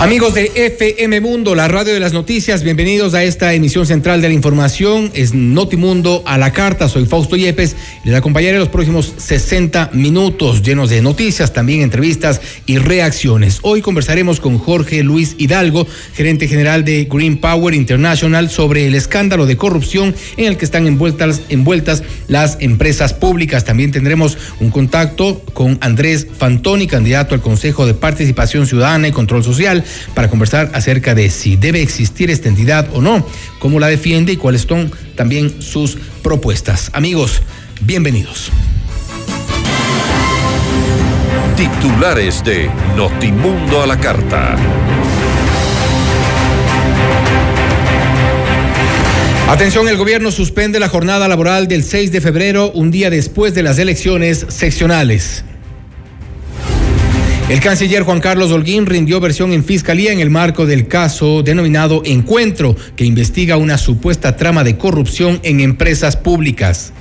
Amigos de FM Mundo, la radio de las noticias, bienvenidos a esta emisión central de la información. Es Notimundo a la carta. Soy Fausto Yepes les acompañaré los próximos 60 minutos llenos de noticias, también entrevistas y reacciones. Hoy conversaremos con Jorge Luis Hidalgo, gerente general de Green Power International, sobre el escándalo de corrupción en el que están envueltas las empresas públicas. También tendremos un contacto con Andrés Fantoni, candidato al Consejo de Participación Ciudadana y Control Social para conversar acerca de si debe existir esta entidad o no, cómo la defiende y cuáles son también sus propuestas. Amigos, bienvenidos. Titulares de Notimundo a la Carta. Atención, el gobierno suspende la jornada laboral del 6 de febrero, un día después de las elecciones seccionales. El canciller Juan Carlos Holguín rindió versión en fiscalía en el marco del caso denominado Encuentro, que investiga una supuesta trama de corrupción en empresas públicas.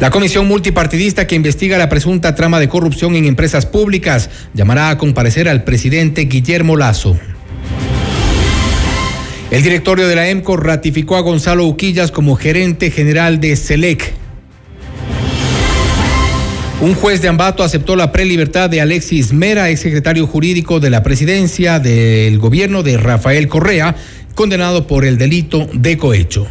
La comisión multipartidista que investiga la presunta trama de corrupción en empresas públicas llamará a comparecer al presidente Guillermo Lazo. El directorio de la EMCO ratificó a Gonzalo Uquillas como gerente general de SELEC. Un juez de Ambato aceptó la prelibertad de Alexis Mera, ex secretario jurídico de la presidencia del gobierno de Rafael Correa, condenado por el delito de cohecho.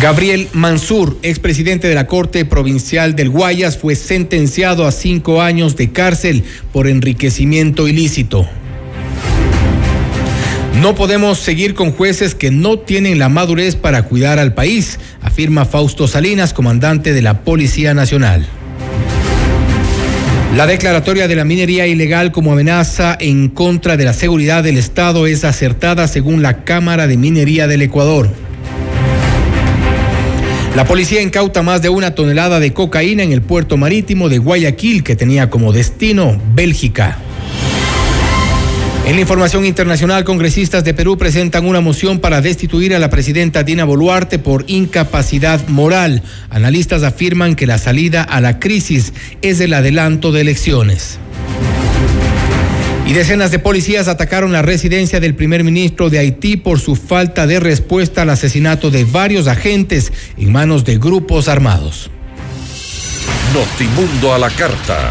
Gabriel Mansur, expresidente de la Corte Provincial del Guayas, fue sentenciado a cinco años de cárcel por enriquecimiento ilícito. No podemos seguir con jueces que no tienen la madurez para cuidar al país, afirma Fausto Salinas, comandante de la Policía Nacional. La declaratoria de la minería ilegal como amenaza en contra de la seguridad del Estado es acertada según la Cámara de Minería del Ecuador. La policía incauta más de una tonelada de cocaína en el puerto marítimo de Guayaquil que tenía como destino Bélgica. En la información internacional, congresistas de Perú presentan una moción para destituir a la presidenta Dina Boluarte por incapacidad moral. Analistas afirman que la salida a la crisis es el adelanto de elecciones. Y decenas de policías atacaron la residencia del primer ministro de Haití por su falta de respuesta al asesinato de varios agentes en manos de grupos armados. Notimundo a la carta.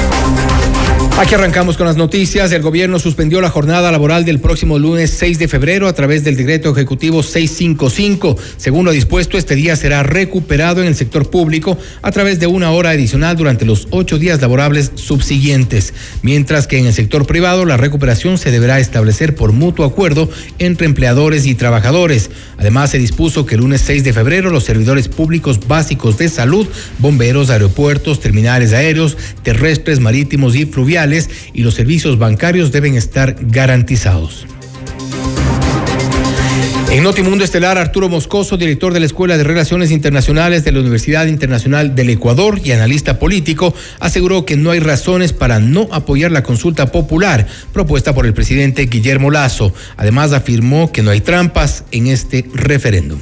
Aquí arrancamos con las noticias. El gobierno suspendió la jornada laboral del próximo lunes 6 de febrero a través del decreto ejecutivo 655. Según lo dispuesto, este día será recuperado en el sector público a través de una hora adicional durante los ocho días laborables subsiguientes, mientras que en el sector privado la recuperación se deberá establecer por mutuo acuerdo entre empleadores y trabajadores. Además, se dispuso que el lunes 6 de febrero los servidores públicos básicos de salud, bomberos, aeropuertos, terminales aéreos, terrestres, marítimos y fluviales y los servicios bancarios deben estar garantizados. En Notimundo Estelar, Arturo Moscoso, director de la Escuela de Relaciones Internacionales de la Universidad Internacional del Ecuador y analista político, aseguró que no hay razones para no apoyar la consulta popular propuesta por el presidente Guillermo Lazo. Además, afirmó que no hay trampas en este referéndum.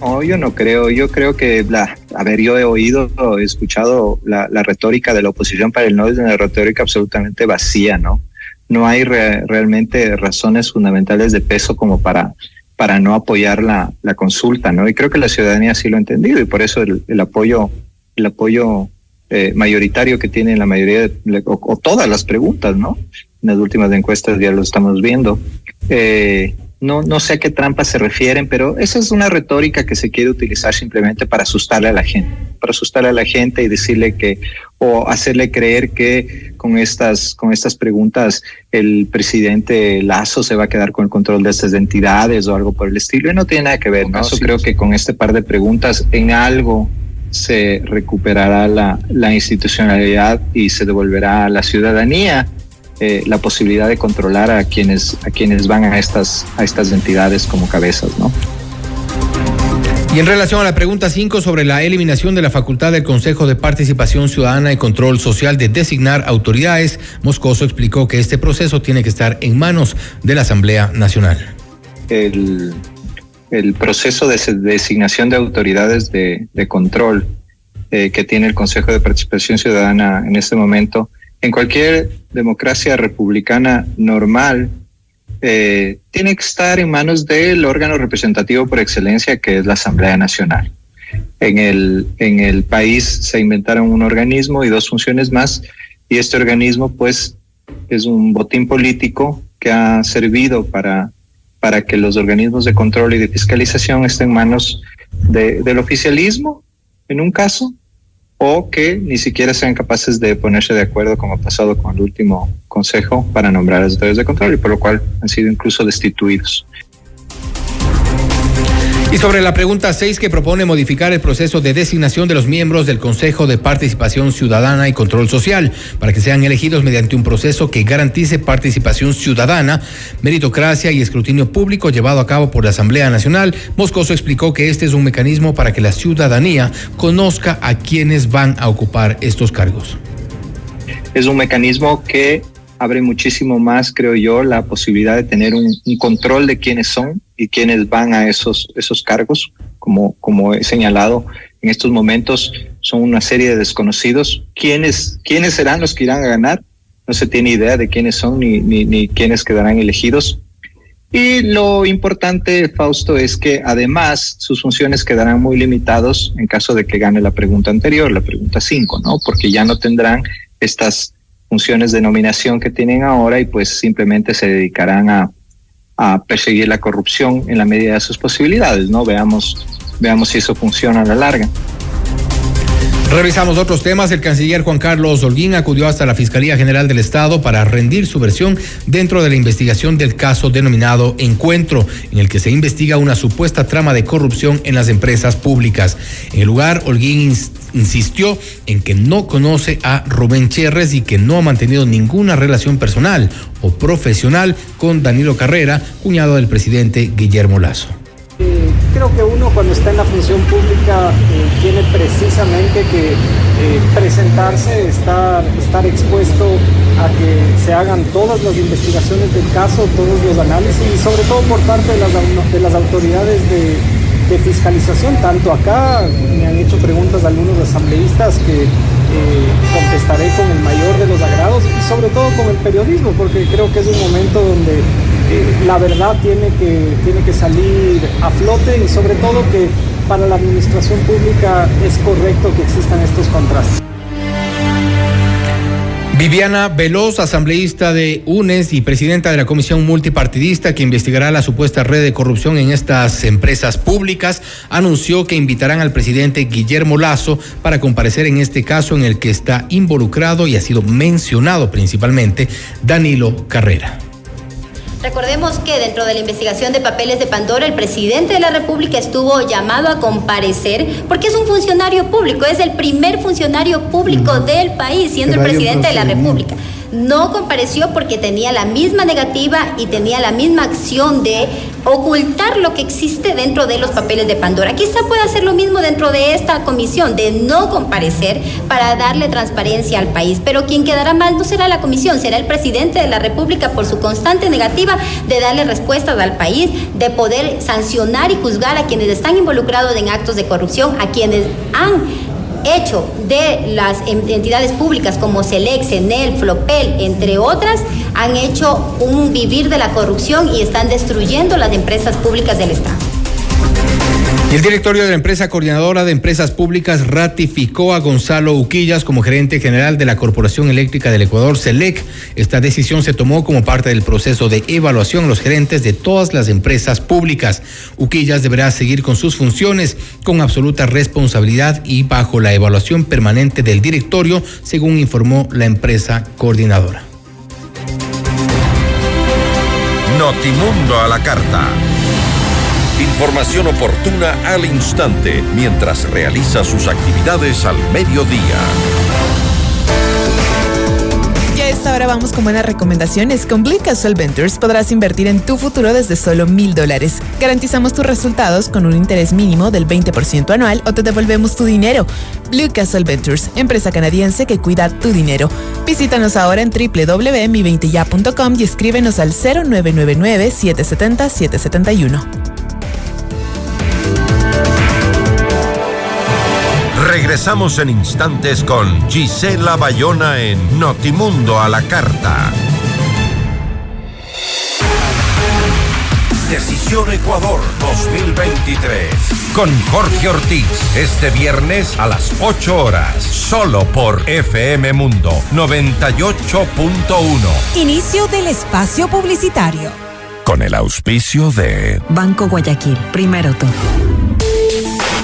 No, yo no creo. Yo creo que, la, a yo he oído, he escuchado la, retórica de la oposición para el no es una retórica absolutamente vacía, ¿no? no hay realmente razones fundamentales de peso como para, para no apoyar la, la, consulta, ¿no? Y creo que la ciudadanía sí lo ha entendido y por eso el, el apoyo, el apoyo eh, mayoritario que tiene la mayoría de, o, todas las preguntas, ¿no? En las últimas encuestas ya lo estamos viendo. Eh, no, no sé a qué trampas se refieren, pero esa es una retórica que se quiere utilizar simplemente para asustarle a la gente, para asustarle a la gente y decirle que, o hacerle creer que con estas, con estas preguntas el presidente Lazo se va a quedar con el control de estas entidades o algo por el estilo. Y no tiene nada que ver, ¿no? Yo creo que con este par de preguntas en algo se recuperará la, la institucionalidad y se devolverá a la ciudadanía eh, la posibilidad de controlar a quienes, a quienes van a estas, a estas entidades como cabezas, ¿no? Y en relación a la pregunta 5 sobre la eliminación de la facultad del Consejo de Participación Ciudadana y Control Social de designar autoridades, Moscoso explicó que este proceso tiene que estar en manos de la Asamblea Nacional. El, el proceso de designación de autoridades de, de control eh, que tiene el Consejo de Participación Ciudadana en este momento en cualquier democracia republicana normal, eh, tiene que estar en manos del órgano representativo por excelencia, que es la Asamblea Nacional. En el, en el país se inventaron un organismo y dos funciones más, y este organismo, pues, es un botín político que ha servido para, para que los organismos de control y de fiscalización estén en manos del oficialismo, en un caso, o que ni siquiera sean capaces de ponerse de acuerdo, como ha pasado con el último consejo, para nombrar a los autoridades de control y por lo cual han sido incluso destituidos. Y sobre la pregunta 6 que propone modificar el proceso de designación de los miembros del Consejo de Participación Ciudadana y Control Social para que sean elegidos mediante un proceso que garantice participación ciudadana, meritocracia y escrutinio público llevado a cabo por la Asamblea Nacional, Moscoso explicó que este es un mecanismo para que la ciudadanía conozca a quienes van a ocupar estos cargos. Es un mecanismo que abre muchísimo más, creo yo, la posibilidad de tener un, control de quiénes son y quiénes van a esos, esos cargos. Como, como he señalado, en estos momentos son una serie de desconocidos. ¿Quiénes, quiénes serán los que irán a ganar? No se tiene idea de quiénes son ni, ni, ni quiénes quedarán elegidos. Y lo importante, Fausto, es que además sus funciones quedarán muy limitados en caso de que gane la pregunta anterior, la pregunta 5, ¿no? Porque ya no tendrán estas funciones de nominación que tienen ahora y pues simplemente se dedicarán a, a perseguir la corrupción en la medida de sus posibilidades, ¿no? Veamos, veamos si eso funciona a la larga. Revisamos otros temas. El canciller Juan Carlos Holguín acudió hasta la Fiscalía General del Estado para rendir su versión dentro de la investigación del caso denominado Encuentro, en el que se investiga una supuesta trama de corrupción en las empresas públicas. En el lugar, Holguín insistió en que no conoce a Rubén Cherres y que no ha mantenido ninguna relación personal o profesional con Danilo Carrera, cuñado del presidente Guillermo Lazo creo que uno cuando está en la función pública eh, tiene precisamente que eh, presentarse, estar, estar expuesto a que se hagan todas las investigaciones del caso, todos los análisis y sobre todo por parte de las, de las autoridades de, fiscalización. Tanto acá me han hecho preguntas algunos asambleístas que eh, contestaré con el mayor de los agrados y sobre todo con el periodismo, porque creo que es un momento donde la verdad tiene que, tiene que salir a flote y sobre todo que para la administración pública es correcto que existan estos contrastes. Viviana Veloz, asambleísta de UNES y presidenta de la comisión multipartidista que investigará la supuesta red de corrupción en estas empresas públicas, anunció que invitarán al presidente Guillermo Lazo para comparecer en este caso en el que está involucrado y ha sido mencionado principalmente Danilo Carrera. Recordemos que dentro de la investigación de papeles de Pandora, el presidente de la República estuvo llamado a comparecer porque es un funcionario público, es el primer funcionario público del país, siendo el presidente de la República no compareció porque tenía la misma negativa y tenía la misma acción de ocultar lo que existe dentro de los papeles de Pandora. Quizá pueda hacer lo mismo dentro de esta comisión, de no comparecer para darle transparencia al país. Pero quien quedará mal no será la comisión, será el presidente de la República por su constante negativa de darle respuestas al país, de poder sancionar y juzgar a quienes están involucrados en actos de corrupción, a quienes han hecho de las entidades públicas como SELEC, CENEL, FLOPEL, entre otras, han hecho un vivir de la corrupción y están destruyendo las empresas públicas del Estado. Y el directorio de la empresa coordinadora de empresas públicas ratificó a Gonzalo Uquillas como gerente general de la Corporación Eléctrica del Ecuador, CELEC. Esta decisión se tomó como parte del proceso de evaluación a los gerentes de todas las empresas públicas. Uquillas deberá seguir con sus funciones con absoluta responsabilidad y bajo la evaluación permanente del directorio, según informó la empresa coordinadora. Notimundo a la carta. Información oportuna al instante mientras realiza sus actividades al mediodía. Y a esta vamos con buenas recomendaciones. Con Blue Castle Ventures podrás invertir en tu futuro desde solo mil dólares. Garantizamos tus resultados con un interés mínimo del 20% anual o te devolvemos tu dinero. Blue Castle Ventures, empresa canadiense que cuida tu dinero. Visítanos ahora en www.mi20ya.com y escríbenos al 0999 770 771. Regresamos en instantes con Gisela Bayona en Notimundo a la Carta. Decisión Ecuador 2023. Con Jorge Ortiz. Este viernes a las 8 horas. Solo por FM Mundo 98.1. Inicio del espacio publicitario. Con el auspicio de Banco Guayaquil. Primero todo.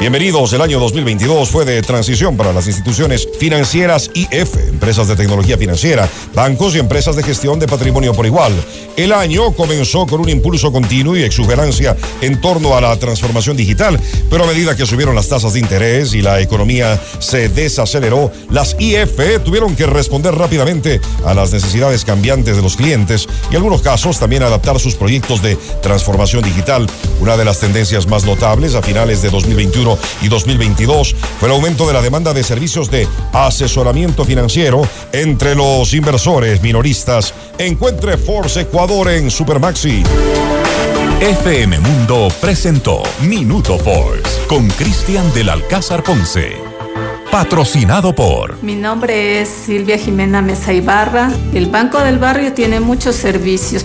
Bienvenidos, el año 2022 fue de transición para las instituciones financieras IF, empresas de tecnología financiera, bancos y empresas de gestión de patrimonio por igual. El año comenzó con un impulso continuo y exuberancia en torno a la transformación digital, pero a medida que subieron las tasas de interés y la economía se desaceleró, las IF tuvieron que responder rápidamente a las necesidades cambiantes de los clientes y en algunos casos también adaptar sus proyectos de transformación digital. Una de las tendencias más notables a finales de 2021 y 2022 fue el aumento de la demanda de servicios de asesoramiento financiero entre los inversores minoristas. Encuentre Force Ecuador en Supermaxi. FM Mundo presentó Minuto Force con Cristian del Alcázar Ponce. Patrocinado por. Mi nombre es Silvia Jimena Mesa Ibarra. El Banco del Barrio tiene muchos servicios.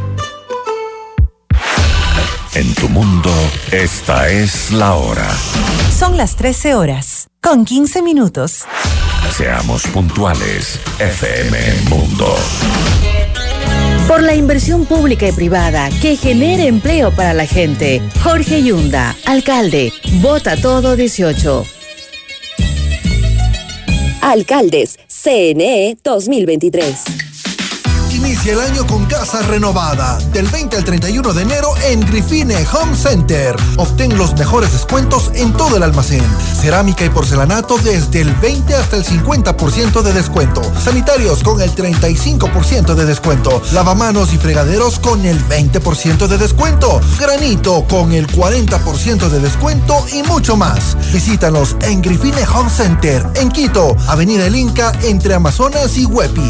En tu mundo, esta es la hora. Son las 13 horas, con 15 minutos. Seamos puntuales, FM Mundo. Por la inversión pública y privada que genere empleo para la gente. Jorge Yunda, alcalde. Vota todo 18. Alcaldes, CNE 2023. Inicia el año con casa renovada. Del 20 al 31 de enero en Grifine Home Center. Obtén los mejores descuentos en todo el almacén. Cerámica y porcelanato desde el 20 hasta el 50% de descuento. Sanitarios con el 35% de descuento. Lavamanos y fregaderos con el 20% de descuento. Granito con el 40% de descuento y mucho más. Visítanos en Grifine Home Center en Quito, Avenida El Inca entre Amazonas y Huepi.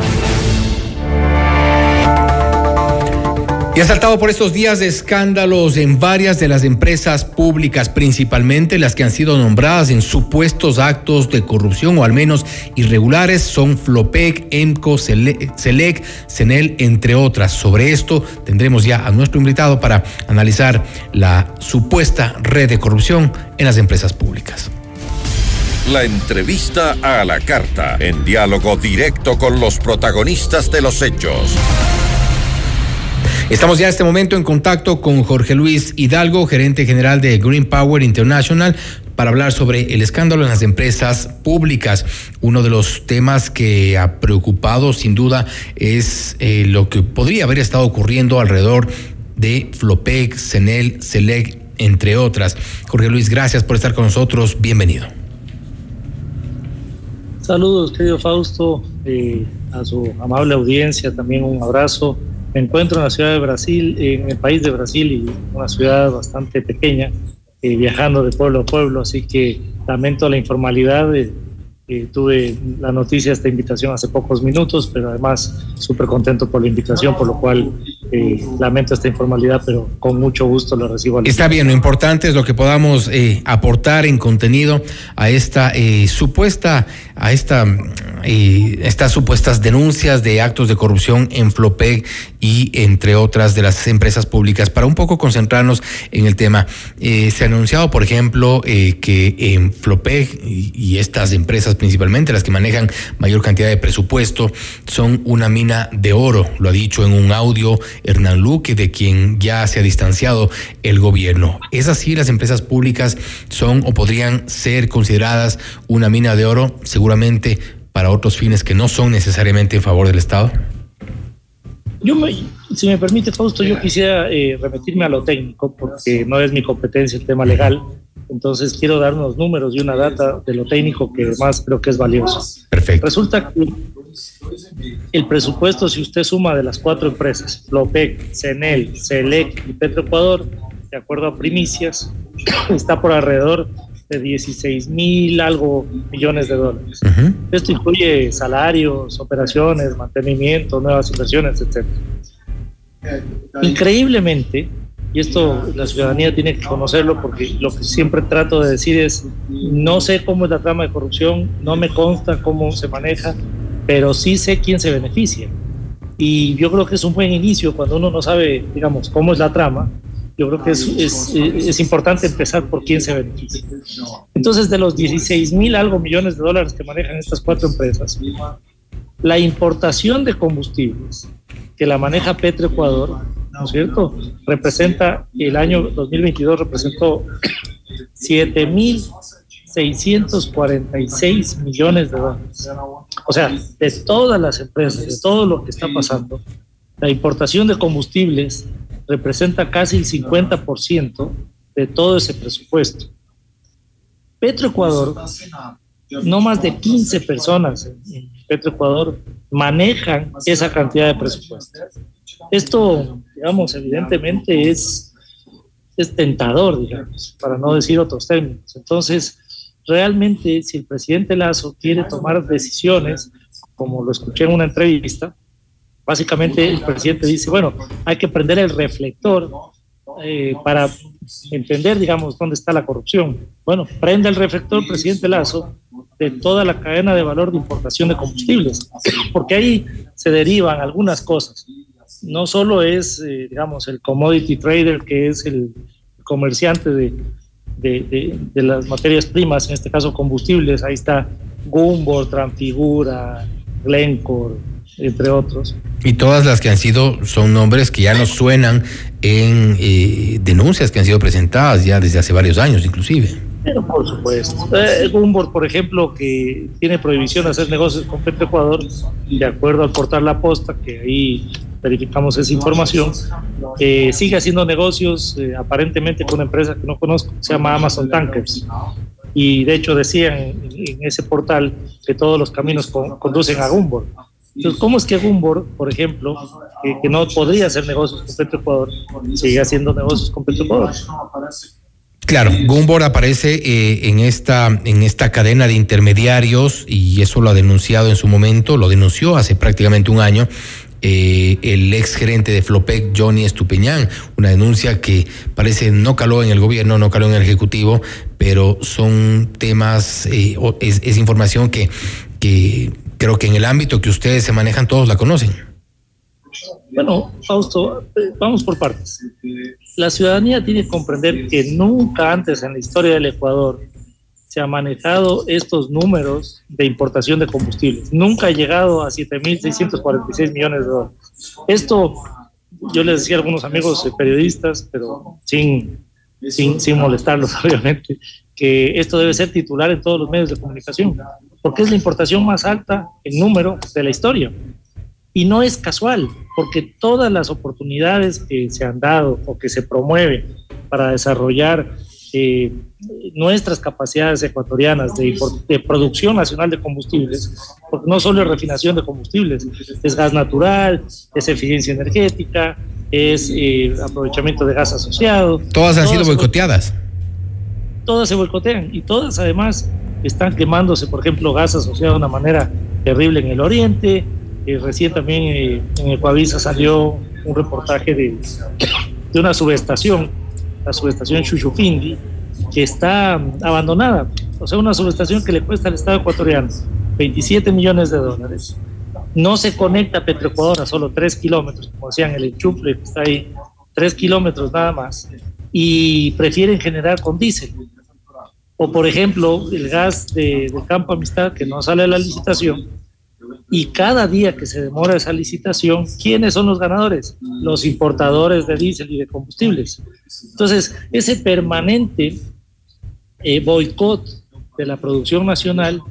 Y ha saltado por estos días de escándalos en varias de las empresas públicas, principalmente las que han sido nombradas en supuestos actos de corrupción o al menos irregulares, son Flopec, EMCO, Selec, CENEL, entre otras. Sobre esto tendremos ya a nuestro invitado para analizar la supuesta red de corrupción en las empresas públicas. La entrevista a la carta, en diálogo directo con los protagonistas de los hechos. Estamos ya en este momento en contacto con Jorge Luis Hidalgo, gerente general de Green Power International, para hablar sobre el escándalo en las empresas públicas. Uno de los temas que ha preocupado sin duda es eh, lo que podría haber estado ocurriendo alrededor de Flopec, Senel, Selec, entre otras. Jorge Luis, gracias por estar con nosotros. Bienvenido. Saludos, querido Fausto, eh, a su amable audiencia, también un abrazo me encuentro en la ciudad de Brasil, en el país de Brasil, y una ciudad bastante pequeña, eh, viajando de pueblo a pueblo, así que lamento la informalidad. Eh, tuve la noticia, esta invitación hace pocos minutos, pero además súper contento por la invitación, por lo cual eh, lamento esta informalidad, pero con mucho gusto lo recibo. Está bien, lo importante es lo que podamos eh, aportar en contenido a esta eh, supuesta, a esta, estas supuestas denuncias de actos de corrupción en Flopeg y entre otras de las empresas públicas, para un poco concentrarnos en el tema. se ha anunciado, por ejemplo, que en Flopeg y estas empresas principalmente, las que manejan mayor cantidad de presupuesto, son una mina de oro, lo ha dicho en un audio Hernán Luque, de quien ya se ha distanciado el gobierno. ¿Es así? ¿Las empresas públicas son o podrían ser consideradas una mina de oro, seguramente para otros fines que no son necesariamente en favor del Estado? Yo, si me permite, Fausto, yo quisiera eh, remitirme a lo técnico, porque no es mi competencia el tema legal. Entonces quiero dar unos números y una data de lo técnico que además creo que es valioso. Perfecto. Resulta que el presupuesto, si usted suma de las cuatro empresas, Flopec, CENEL, CELEC y Petroecuador, de acuerdo a primicias, está por alrededor de 16 mil algo millones de dólares. Esto incluye salarios, operaciones, mantenimiento, nuevas inversiones, etc. Increíblemente, y esto la ciudadanía tiene que conocerlo porque lo que siempre trato de decir es, no sé cómo es la trama de corrupción, no me consta cómo se maneja, pero sí sé quién se beneficia. Y yo creo que es un buen inicio cuando uno no sabe, digamos, cómo es la trama. Yo creo que es, es, es importante empezar por quién se beneficia. Entonces, de los 16 mil algo millones de dólares que manejan estas cuatro empresas, la importación de combustibles que la maneja Petroecuador ¿no es cierto? Representa, el año 2022 representó 7.646 millones de dólares. O sea, de todas las empresas, de todo lo que está pasando, la importación de combustibles representa casi el 50% de todo ese presupuesto. Petroecuador, no más de 15 personas en Petroecuador manejan esa cantidad de presupuesto. Esto, digamos, evidentemente es, es tentador, digamos, para no decir otros términos. Entonces, realmente, si el presidente Lazo quiere tomar decisiones, como lo escuché en una entrevista, básicamente el presidente dice, bueno, hay que prender el reflector eh, para entender, digamos, dónde está la corrupción. Bueno, prende el reflector, presidente Lazo, de toda la cadena de valor de importación de combustibles, porque ahí se derivan algunas cosas no solo es, eh, digamos, el commodity trader, que es el comerciante de, de, las materias primas, en este caso combustibles, ahí está Gumbor, Transfigura, Glencore, entre otros. Y todas las que han sido son nombres que ya nos suenan en eh, denuncias que han sido presentadas ya desde hace varios años inclusive. Pero por supuesto. Eh, Gumbor, por ejemplo, que tiene prohibición de hacer negocios con Petroecuador, de acuerdo al portal La Posta, que ahí verificamos esa información, eh, sigue haciendo negocios eh, aparentemente con una empresa que no conozco, se llama Amazon Tankers. Y de hecho decían en, ese portal que todos los caminos con- conducen a Gumbor. Entonces, ¿cómo es que Gumbor, por ejemplo, que no podría hacer negocios con Petroecuador, sigue haciendo negocios con Petroecuador? Claro, Gumbor aparece eh, en, esta, en esta cadena de intermediarios y eso lo ha denunciado en su momento, lo denunció hace prácticamente un año eh, el ex gerente de Flopec, Johnny Estupiñán, una denuncia que parece no caló en el gobierno, no caló en el Ejecutivo, pero son temas, eh, es, es información que, que creo que en el ámbito que ustedes se manejan todos la conocen. Bueno, Fausto, eh, vamos por partes. La ciudadanía tiene que comprender que nunca antes en la historia del Ecuador se ha manejado estos números de importación de combustibles. Nunca ha llegado a 7.646 millones de dólares. Esto, yo les decía a algunos amigos eh, periodistas, pero sin, sin, sin molestarlos, obviamente, que esto debe ser titular en todos los medios de comunicación, porque es la importación más alta en número de la historia. Y no es casual, porque todas las oportunidades que se han dado o que se promueven para desarrollar eh, nuestras capacidades ecuatorianas de, producción nacional de combustibles, porque no solo es refinación de combustibles, es gas natural, es eficiencia energética, es eh, aprovechamiento de gas asociado. Todas han sido boicoteadas. todas se boicotean y todas además están quemándose, por ejemplo, gas asociado de una manera terrible en el oriente. Eh, recién también eh, en Ecuavisa salió un reportaje de, de una subestación, la subestación Chuchufindi, que está mm, abandonada. O sea, una subestación que le cuesta al Estado ecuatoriano 27 millones de dólares. No se conecta a Petroecuador a solo 3 kilómetros, como decían, el enchufle que está ahí, 3 kilómetros nada más, y prefieren generar con diésel. O, por ejemplo, el gas de, Campo Amistad, que no sale a la licitación, y cada día que se demora esa licitación, ¿quiénes son los ganadores? Los importadores de diésel y de combustibles. Entonces, ese permanente eh, boicot de la producción nacional,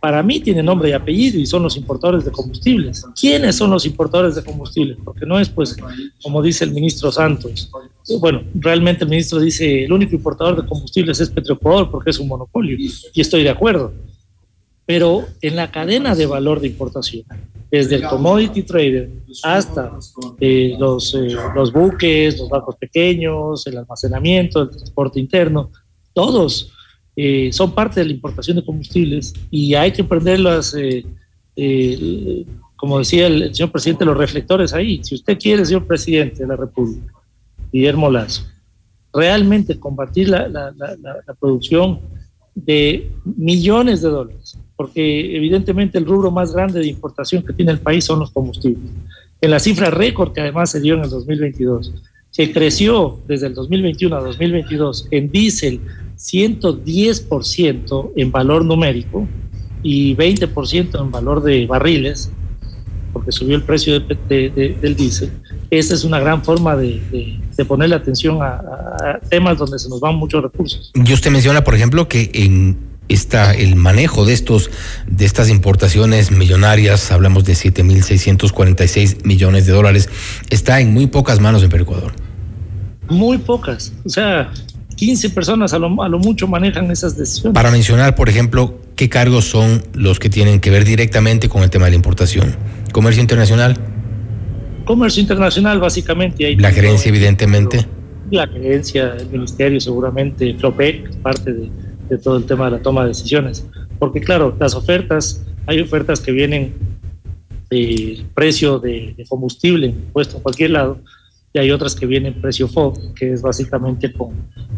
para mí tiene nombre y apellido y son los importadores de combustibles. ¿Quiénes son los importadores de combustibles? Porque no es, pues, como dice el ministro Santos. Eh, Bueno, realmente el ministro dice, el único importador de combustibles es Petroecuador porque es un monopolio. Y estoy de acuerdo pero en la cadena de valor de importación, desde el commodity trader hasta eh, los, eh, los buques, los barcos pequeños, el almacenamiento, el transporte interno, todos eh, son parte de la importación de combustibles y hay que prender las, eh, eh, como decía el, señor presidente, los reflectores ahí. Si usted quiere, señor presidente de la República, Guillermo Lazo, realmente combatir la- la producción de millones de dólares, porque evidentemente el rubro más grande de importación que tiene el país son los combustibles. En la cifra récord que además se dio en el 2022, se creció desde el 2021 a 2022 en diésel 110% en valor numérico y 20% en valor de barriles, porque subió el precio de- de- de- del diésel. Esa es una gran forma de, de- ponerle atención a- a temas donde se nos van muchos recursos. Y usted menciona, por ejemplo, que en esta, el manejo de estos, de estas importaciones millonarias, hablamos de 7.646 millones de dólares, está en muy pocas manos en Perú Ecuador. Muy pocas, o sea, 15 personas a lo, a lo mucho manejan esas decisiones. Para mencionar, por ejemplo, qué cargos son los que tienen que ver directamente con el tema de la importación. Comercio internacional, Comercio internacional, básicamente. La gerencia, evidentemente. la gerencia, el ministerio, seguramente, Flopec, parte de, de todo el tema de la toma de decisiones. Porque, claro, las ofertas, hay ofertas que vienen del precio de, de combustible puesto en cualquier lado, y hay otras que vienen precio FOB, que es básicamente con,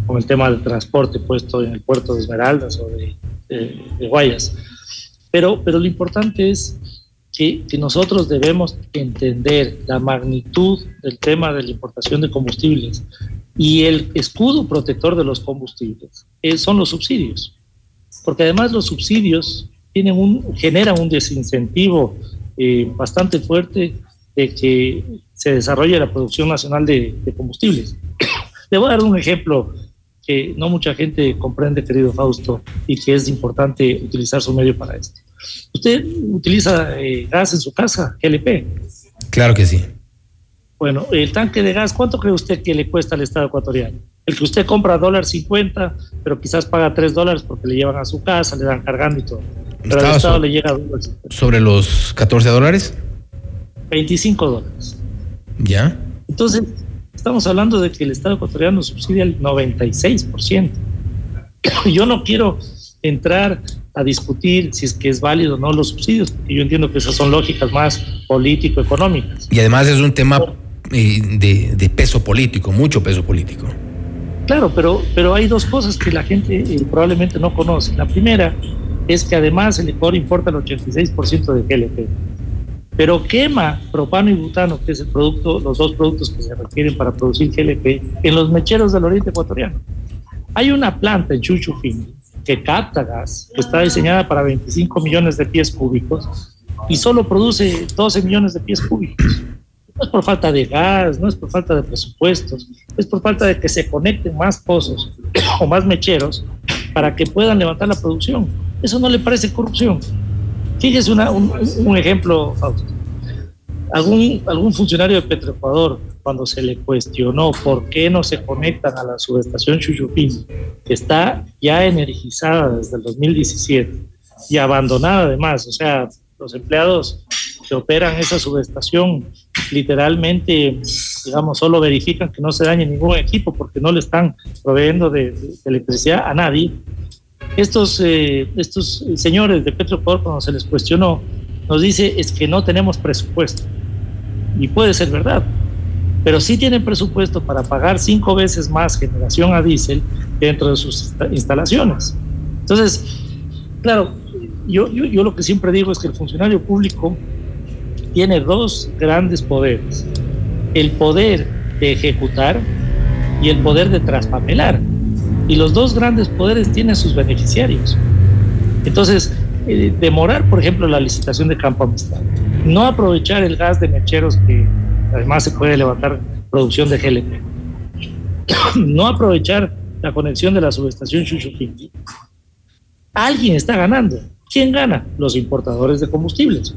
con el tema del transporte puesto en el puerto de Esmeraldas o de, de- de Guayas. Pero, pero lo importante es que, que nosotros debemos entender la magnitud del tema de la importación de combustibles y el escudo protector de los combustibles eh, son los subsidios, porque además los subsidios tienen un, generan un desincentivo eh, bastante fuerte de que se desarrolle la producción nacional de, combustibles. Le voy a dar un ejemplo que no mucha gente comprende, querido Fausto, y que es importante utilizar su medio para esto. ¿Usted utiliza eh, gas en su casa, GLP? Claro que sí. Bueno, el tanque de gas, ¿cuánto cree usted que le cuesta al Estado ecuatoriano? El que usted compra dólar 50, pero quizás paga 3 dólares porque le llevan a su casa, le dan cargando y todo. Pero al Estado le llega a dólar 50. ¿Sobre los 14 dólares? 25 dólares. ¿Ya? Entonces, estamos hablando de que el Estado ecuatoriano subsidia el 96%. Yo no quiero entrar a discutir si es que es válido o no los subsidios, porque yo entiendo que esas son lógicas más político-económicas. Y además es un tema de, de, peso político, mucho peso político. Claro, pero, pero hay dos cosas que la gente eh, probablemente no conoce. La primera es que además el Ecuador importa el 86% de GLP, pero quema propano y butano, que es el producto, los dos productos que se requieren para producir GLP, en los mecheros del oriente ecuatoriano. Hay una planta en Chuchufín que capta gas, que está diseñada para 25 millones de pies cúbicos y solo produce 12 millones de pies cúbicos. No es por falta de gas, no es por falta de presupuestos, es por falta de que se conecten más pozos o más mecheros para que puedan levantar la producción. Eso no le parece corrupción. Fíjese una, un, ejemplo, Fausto. Algún, algún funcionario de Petroecuador, cuando se le cuestionó por qué no se conectan a la subestación Chuchupín, que está ya energizada desde el 2017 y abandonada además, o sea, los empleados que operan esa subestación literalmente, digamos, solo verifican que no se dañe ningún equipo porque no le están proveyendo de, de electricidad a nadie. Estos, eh, estos señores de Petroecuador, cuando se les cuestionó, nos dice es que no tenemos presupuesto. Y puede ser verdad, pero sí tienen presupuesto para pagar cinco veces más generación a diésel dentro de sus instalaciones. Entonces, claro, yo, yo, yo lo que siempre digo es que el funcionario público tiene dos grandes poderes. El poder de ejecutar y el poder de traspapelar. Y los dos grandes poderes tienen sus beneficiarios. Entonces, eh, demorar, por ejemplo, la licitación de Campo Amistad, no aprovechar el gas de mecheros que además se puede levantar producción de GLP, no aprovechar la conexión de la subestación Chuchuquinqui, alguien está ganando. ¿Quién gana? Los importadores de combustibles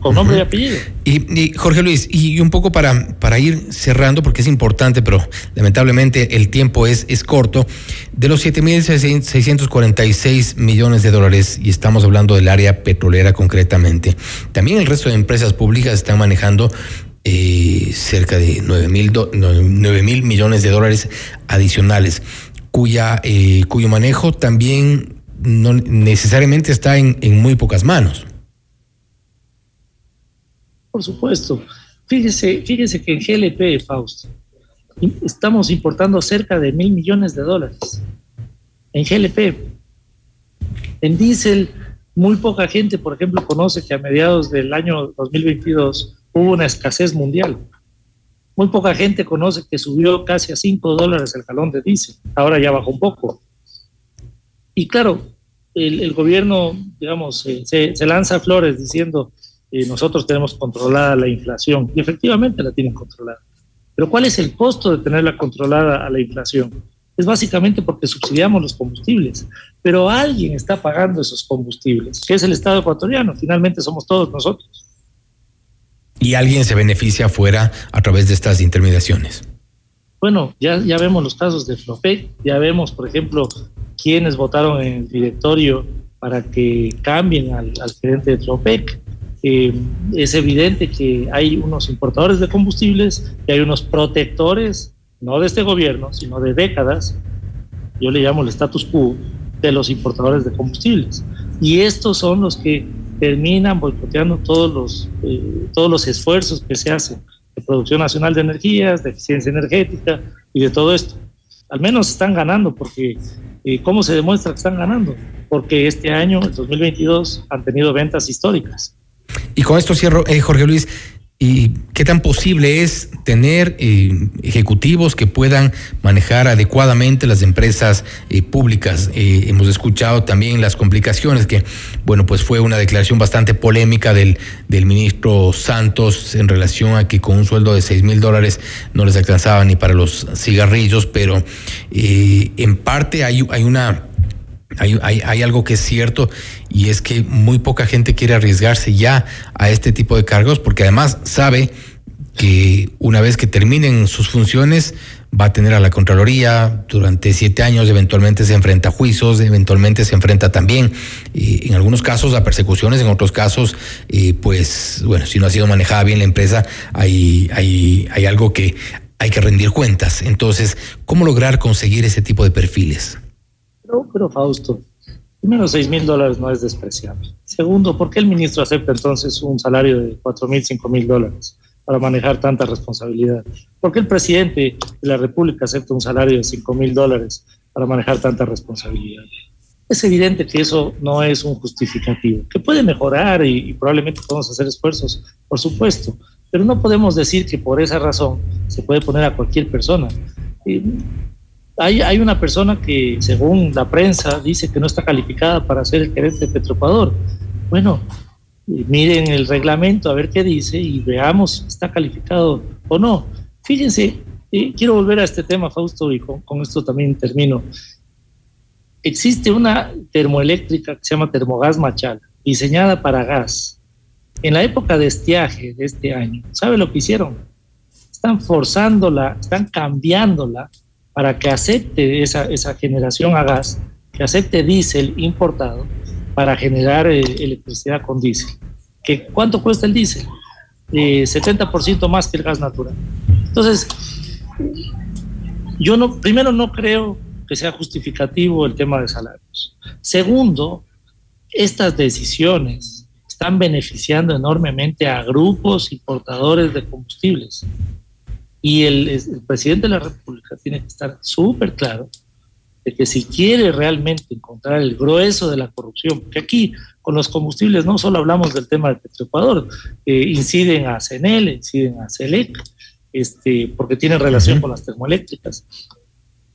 con nombre y apellido. Y, y, Jorge Luis, y un poco para, para ir cerrando, porque es importante, pero lamentablemente el tiempo es, es corto, de los 7.646 millones de dólares, y estamos hablando del área petrolera concretamente, también el resto de empresas públicas están manejando eh, cerca de 9 mil, 9 mil millones de dólares adicionales, cuya, eh, cuyo manejo también no necesariamente está en, en muy pocas manos. Por supuesto. Fíjese, fíjese que en GLP, Fausto, estamos importando cerca de mil millones de dólares. En GLP. En diésel, muy poca gente, por ejemplo, conoce que a mediados del año 2022 hubo una escasez mundial. Muy poca gente conoce que subió casi a 5 dólares el galón de diésel. Ahora ya bajó un poco. Y claro, el, gobierno, digamos, se lanza flores diciendo eh, nosotros tenemos controlada la inflación y efectivamente la tienen controlada. Pero ¿cuál es el costo de tenerla controlada a la inflación? Es básicamente porque subsidiamos los combustibles, pero alguien está pagando esos combustibles, que es el Estado ecuatoriano, finalmente somos todos nosotros. Y alguien se beneficia afuera a través de estas intermediaciones. Bueno, ya, ya vemos los casos de Flopec, ya vemos, por ejemplo, quienes votaron en el directorio para que cambien al, al gerente de Flopec eh, es evidente que hay unos importadores de combustibles y hay unos protectores, no de este gobierno, sino de décadas, yo le llamo el status quo, de los importadores de combustibles. Y estos son los que terminan boicoteando todos los, eh, todos los esfuerzos que se hacen de producción nacional de energías, de eficiencia energética y de todo esto. Al menos están ganando, porque eh, ¿cómo se demuestra que están ganando? Porque este año, el 2022, han tenido ventas históricas. Y con esto cierro, eh, Jorge Luis, ¿Y qué tan posible es tener eh, ejecutivos que puedan manejar adecuadamente las empresas eh, públicas? Hemos escuchado también las complicaciones que, bueno, pues fue una declaración bastante polémica del, del ministro Santos en relación a que con un sueldo de seis mil dólares no les alcanzaba ni para los cigarrillos, pero en parte hay, hay una hay, hay, algo que es cierto y es que muy poca gente quiere arriesgarse ya a este tipo de cargos porque además sabe que una vez que terminen sus funciones va a tener a la Contraloría durante siete años, eventualmente se enfrenta a juicios, eventualmente se enfrenta también, eh, en algunos casos a persecuciones, en otros casos, eh, pues bueno, si no ha sido manejada bien la empresa, hay, hay, hay algo que hay que rendir cuentas. Entonces, ¿cómo lograr conseguir ese tipo de perfiles? Pero, Fausto, primero, 6 mil dólares no es despreciable. Segundo, ¿por qué el ministro acepta entonces un salario de 4 mil, 5 mil dólares para manejar tanta responsabilidad? ¿Por qué el presidente de la República acepta un salario de 5 mil dólares para manejar tanta responsabilidad? Es evidente que eso no es un justificativo, que puede mejorar y, probablemente podemos hacer esfuerzos, por supuesto, pero no podemos decir que por esa razón se puede poner a cualquier persona. Eh, hay, una persona que, según la prensa, dice que no está calificada para ser el gerente de Petroecuador. Bueno, miren el reglamento a ver qué dice y veamos si está calificado o no. Fíjense, quiero volver a este tema, Fausto, y con, con, esto también termino. Existe una termoeléctrica que se llama Termogas Machala, diseñada para gas. En la época de estiaje de este año, ¿sabe lo que hicieron? Están forzándola, están cambiándola para que acepte esa, esa generación a gas, que acepte diésel importado para generar eh, electricidad con diésel. ¿Que ¿Cuánto cuesta el diésel? Eh, 70% más que el gas natural. Entonces, yo no, primero no creo que sea justificativo el tema de salarios. Segundo, estas decisiones están beneficiando enormemente a grupos importadores de combustibles. Y el, presidente de la República tiene que estar súper claro de que si quiere realmente encontrar el grueso de la corrupción, porque aquí con los combustibles no solo hablamos del tema de Petroecuador, eh, inciden a CNL, inciden a CELEC, este, porque tienen relación con las termoeléctricas.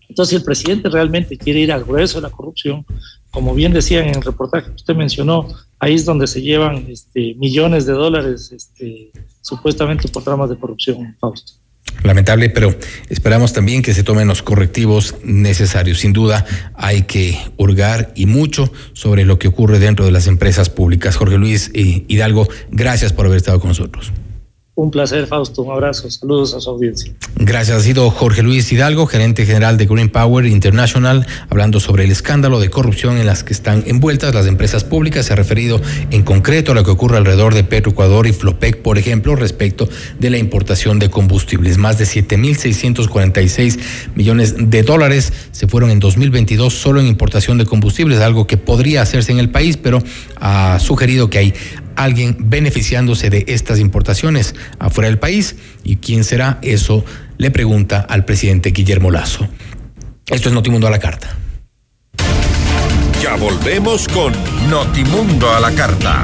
Entonces, si el presidente realmente quiere ir al grueso de la corrupción, como bien decían en el reportaje que usted mencionó, ahí es donde se llevan este, millones de dólares este, supuestamente por tramas de corrupción, Fausto lamentable, pero esperamos también que se tomen los correctivos necesarios. Sin duda hay que hurgar y mucho sobre lo que ocurre dentro de las empresas públicas. Jorge Luis eh, Hidalgo, gracias por haber estado con nosotros. Un placer, Fausto. Un abrazo. Saludos a su audiencia. Gracias. Ha sido Jorge Luis Hidalgo, gerente general de Green Power International, hablando sobre el escándalo de corrupción en las que están envueltas las empresas públicas. Se ha referido en concreto a lo que ocurre alrededor de Petroecuador y Flopec, por ejemplo, respecto de la importación de combustibles. Más de 7.646 millones de dólares se fueron en 2022 solo en importación de combustibles, algo que podría hacerse en el país, pero ha sugerido que hay alguien beneficiándose de estas importaciones afuera del país. ¿Y quién será? Eso le pregunta al presidente Guillermo Lazo. Esto es Notimundo a la carta. Ya volvemos con Notimundo a la carta.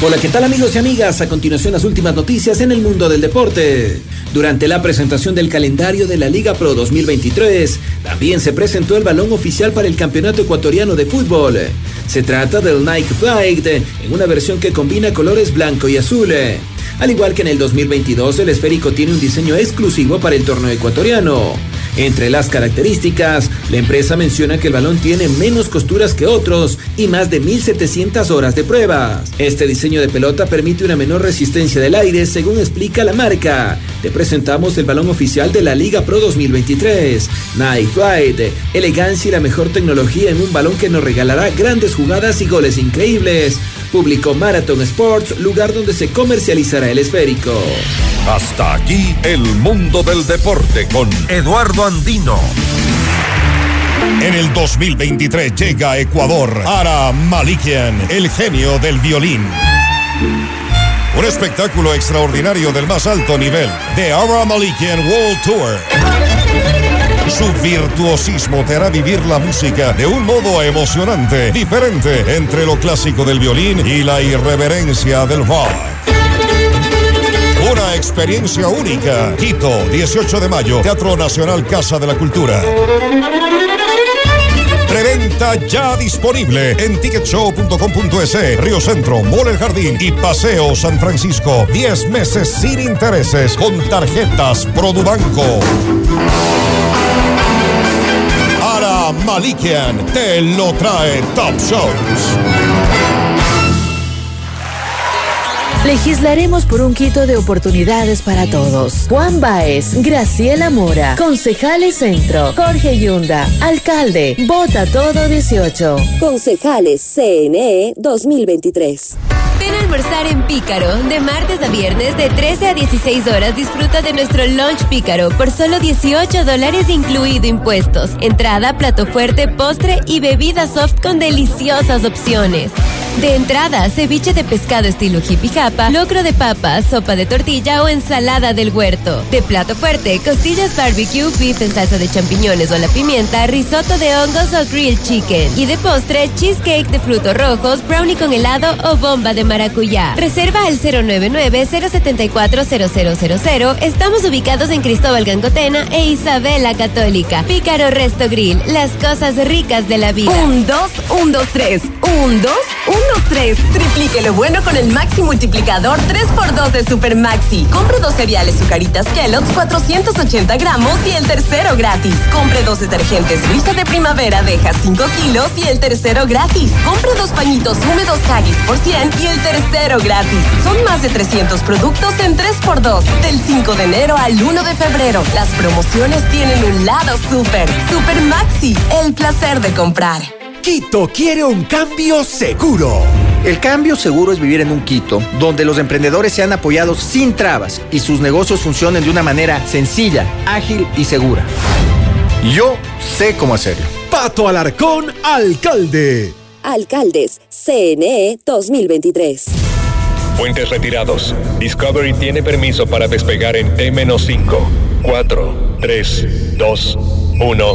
Hola, ¿qué tal amigos y amigas? A continuación las últimas noticias en el mundo del deporte. Durante la presentación del calendario de la Liga Pro 2023, también se presentó el balón oficial para el Campeonato Ecuatoriano de Fútbol. Se trata del Nike Flight, en una versión que combina colores blanco y azul. Al igual que en el 2022, el esférico tiene un diseño exclusivo para el torneo ecuatoriano. Entre las características, la empresa menciona que el balón tiene menos costuras que otros y más de 1.700 horas de pruebas. Este diseño de pelota permite una menor resistencia del aire, según explica la marca. Te presentamos el balón oficial de la Liga Pro 2023. Night Flight, elegancia y la mejor tecnología en un balón que nos regalará grandes jugadas y goles increíbles. Publicó Marathon Sports, lugar donde se comercializará el esférico. Hasta aquí el mundo del deporte con Eduardo Andino. En el 2023 llega a Ecuador Ara Malikian, el genio del violín. Un espectáculo extraordinario del más alto nivel. The Ara Malikian World Tour. Su virtuosismo te hará vivir la música de un modo emocionante, diferente entre lo clásico del violín y la irreverencia del rock. Una experiencia única. Quito, 18 de mayo, Teatro Nacional Casa de la Cultura. Preventa ya disponible en ticketshow.com.es, Río Centro, Mole Jardín y Paseo San Francisco. 10 meses sin intereses con tarjetas Produbanco. Ara Malikian te lo trae Top Shows. Legislaremos por un quito de oportunidades para todos. Juan Baez, Graciela Mora, Concejales Centro, Jorge Yunda, Alcalde, Vota Todo 18. Concejales CNE 2023. Ven a almorzar en Pícaro. De martes a viernes, de 13 a 16 horas, disfruta de nuestro lunch Pícaro por solo 18 dólares, incluido impuestos. Entrada, plato fuerte, postre y bebida soft con deliciosas opciones. De entrada, ceviche de pescado estilo hippie japa, locro de papa, sopa de tortilla o ensalada del huerto. De plato fuerte, costillas barbecue, beef en salsa de champiñones o la pimienta, risotto de hongos o grilled chicken. Y de postre, cheesecake de frutos rojos, brownie con helado o bomba de Reserva al 099-074-0000. Estamos ubicados en Cristóbal Gangotena e Isabela Católica. Pícaro Resto Grill, las cosas ricas de la vida. Un, dos, un, dos, tres. Un, dos, un, dos, tres. Triplique lo bueno con el Maxi Multiplicador 3x2 de Super Maxi. Compre dos cereales Zucaritas Kellogg's 480 gramos y el tercero gratis. Compre dos detergentes Luisa de Primavera Deja 5 kilos y el tercero gratis. Compre dos pañitos húmedos Haggis por 100 y el tercero gratis. Son más de 300 productos en 3x2 del 5 de enero al 1 de febrero. Las promociones tienen un lado super. Super Maxi, el placer de comprar. Quito quiere un cambio seguro. El cambio seguro es vivir en un Quito donde los emprendedores sean apoyados sin trabas y sus negocios funcionen de una manera sencilla, ágil y segura. Yo sé cómo hacerlo. Pato Alarcón, alcalde. Alcaldes, CNE 2023. Puentes retirados. Discovery tiene permiso para despegar en T-5, 4, 3, 2, 1.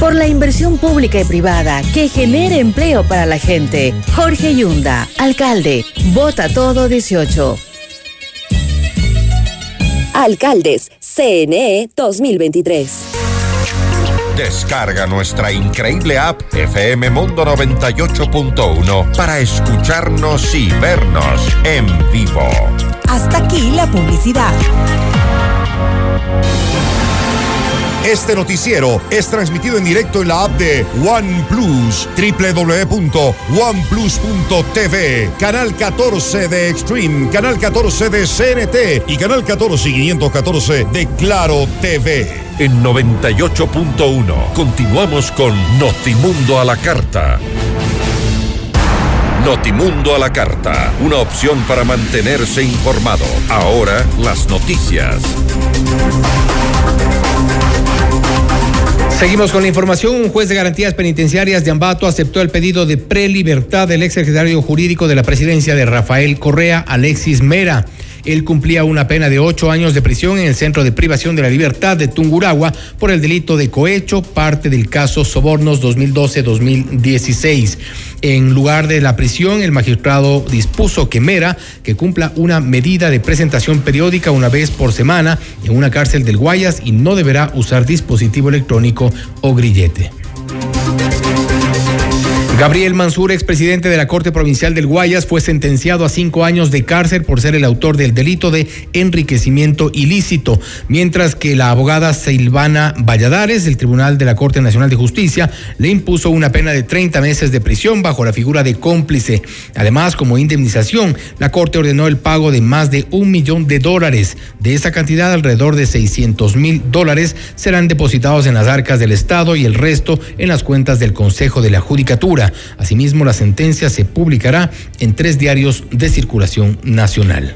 Por la inversión pública y privada que genere empleo para la gente. Jorge Yunda, alcalde. Vota todo 18. Alcaldes, CNE 2023. Descarga nuestra increíble app FM Mundo 98.1 para escucharnos y vernos en vivo. Hasta aquí la publicidad. Este noticiero es transmitido en directo en la app de OnePlus, www.oneplus.tv, canal 14 de Extreme, canal 14 de CNT y canal 14 y 514 de Claro TV. En 98.1 continuamos con Notimundo a la carta. Notimundo a la carta, una opción para mantenerse informado. Ahora las noticias. Seguimos con la información. Un juez de garantías penitenciarias de Ambato aceptó el pedido de prelibertad del ex secretario jurídico de la presidencia de Rafael Correa, Alexis Mera. Él cumplía una pena de ocho años de prisión en el Centro de Privación de la Libertad de Tunguragua por el delito de cohecho, parte del caso Sobornos 2012-2016. En lugar de la prisión, el magistrado dispuso que Mera, que cumpla una medida de presentación periódica una vez por semana en una cárcel del Guayas y no deberá usar dispositivo electrónico o grillete. Gabriel Mansur, expresidente de la Corte Provincial del Guayas, fue sentenciado a cinco años de cárcel por ser el autor del delito de enriquecimiento ilícito, mientras que la abogada Silvana Valladares del Tribunal de la Corte Nacional de Justicia le impuso una pena de 30 meses de prisión bajo la figura de cómplice. Además, como indemnización, la Corte ordenó el pago de más de un millón de dólares. De esa cantidad, alrededor de 600 mil dólares serán depositados en las arcas del Estado y el resto en las cuentas del Consejo de la Judicatura. Asimismo, la sentencia se publicará en tres diarios de circulación nacional.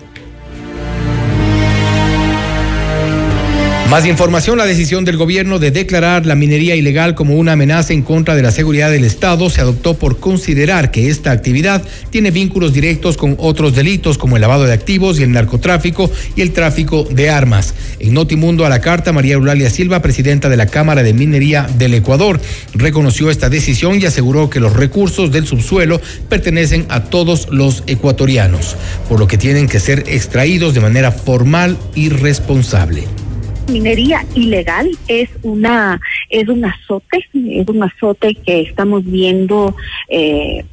Más información, la decisión del gobierno de declarar la minería ilegal como una amenaza en contra de la seguridad del Estado se adoptó por considerar que esta actividad tiene vínculos directos con otros delitos como el lavado de activos y el narcotráfico y el tráfico de armas. En Notimundo a la carta, María Eulalia Silva, presidenta de la Cámara de Minería del Ecuador, reconoció esta decisión y aseguró que los recursos del subsuelo pertenecen a todos los ecuatorianos, por lo que tienen que ser extraídos de manera formal y responsable minería ilegal es una es un azote es un azote que estamos viendo eh,